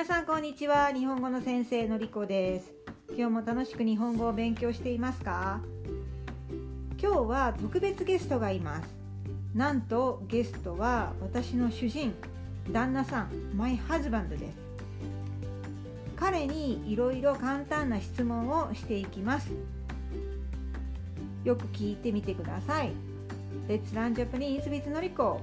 皆さんこんにちは。日本語の先生のりこです。今日も楽しく日本語を勉強していますか？今日は特別ゲストがいます。なんとゲストは私の主人旦那さんマイハズバンドです。彼にいろいろ簡単な質問をしていきます。よく聞いてみてください。Let's learn Japanese with のりこ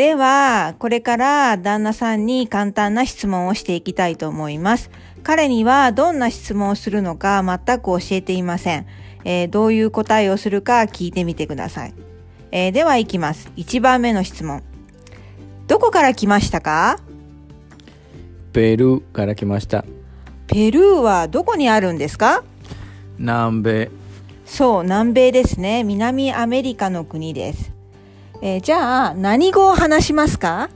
では、これから旦那さんに簡単な質問をしていきたいと思います。彼にはどんな質問をするのか全く教えていません。えー、どういう答えをするか聞いてみてください。えー、では行きます。1番目の質問。どこから来ましたか？ペルーから来ました。ペルーはどこにあるんですか？南米。そう、南米ですね。南アメリカの国です。えー、じゃあ、何語を話しますか？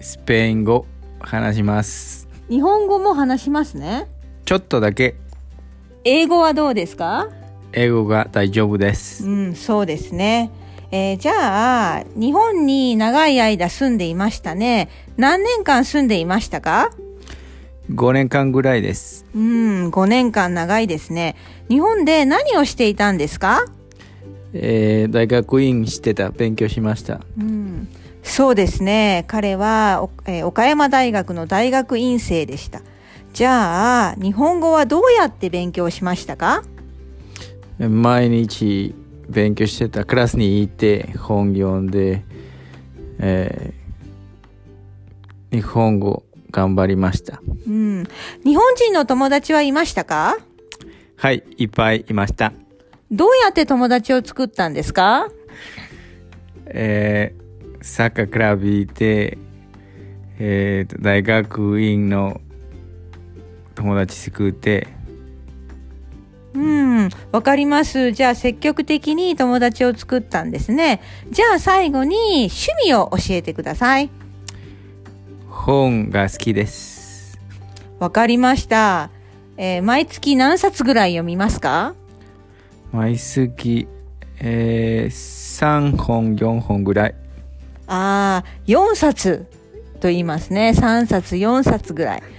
スペイン語話します。日本語も話しますね。ちょっとだけ。英語はどうですか？英語が大丈夫です。うん、そうですね。えー、じゃあ、日本に長い間住んでいましたね。何年間住んでいましたか ?5 年間ぐらいです。うん、5年間長いですね。日本で何をしていたんですか？えー、大学院してた勉強しました、うん、そうですね。彼は、えー、岡山大学の大学院生でした。じゃあ日本語はどうやって勉強しましたか？毎日勉強してたクラスに行って本読んで、えー、日本語頑張りました、うん、日本人の友達はいましたか？はいいっぱいいましたどうやって友達を作ったんですか？えー、サッカークラブいて、えー、大学院の友達作って、うん、わかります。じゃあ積極的に友達を作ったんですね。じゃあ最後に趣味を教えてください。本が好きです。わかりました。えー、毎月何冊ぐらい読みますか？毎月、えー、3本、4本ぐらい。ああ、4冊と言いますね。3冊、4冊ぐらい。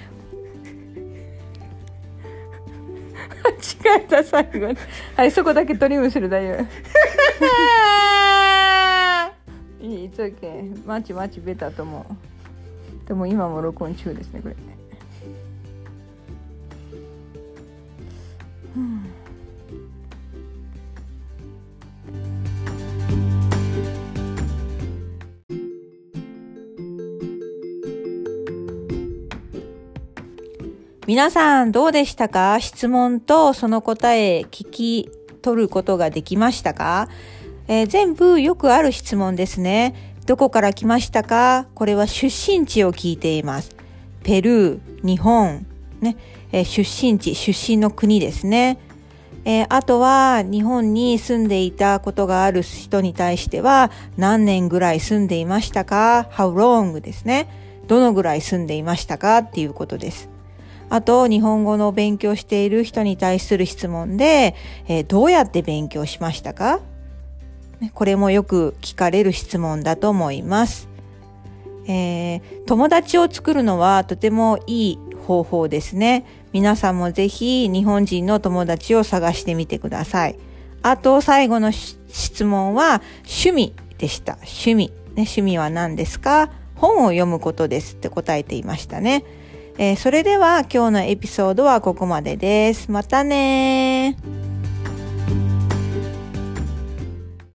間違えた、最後に。はい、そこだけトリムする大丈夫。いい、いつ OK。マチマチベタとも。でも今も録音中ですね、これ。皆さんどうでしたか？質問とその答え聞き取ることができましたか、えー、全部よくある質問ですね。どこから来ましたか？これは出身地を聞いています。ペルー、日本、ね、えー、出身地、出身の国ですね。えー、あとは日本に住んでいたことがある人に対しては何年ぐらい住んでいましたか ?How long ですね。どのぐらい住んでいましたか？っていうことです。あと、日本語の勉強している人に対する質問で、えー、どうやって勉強しましたか？これもよく聞かれる質問だと思います。えー、友達を作るのはとてもいい方法ですね。皆さんもぜひ日本人の友達を探してみてください。あと最後の質問は趣味でした。趣味。ね、趣味は何ですか？本を読むことですって答えていましたね。えー、それでは今日のエピソードはここまでです。またね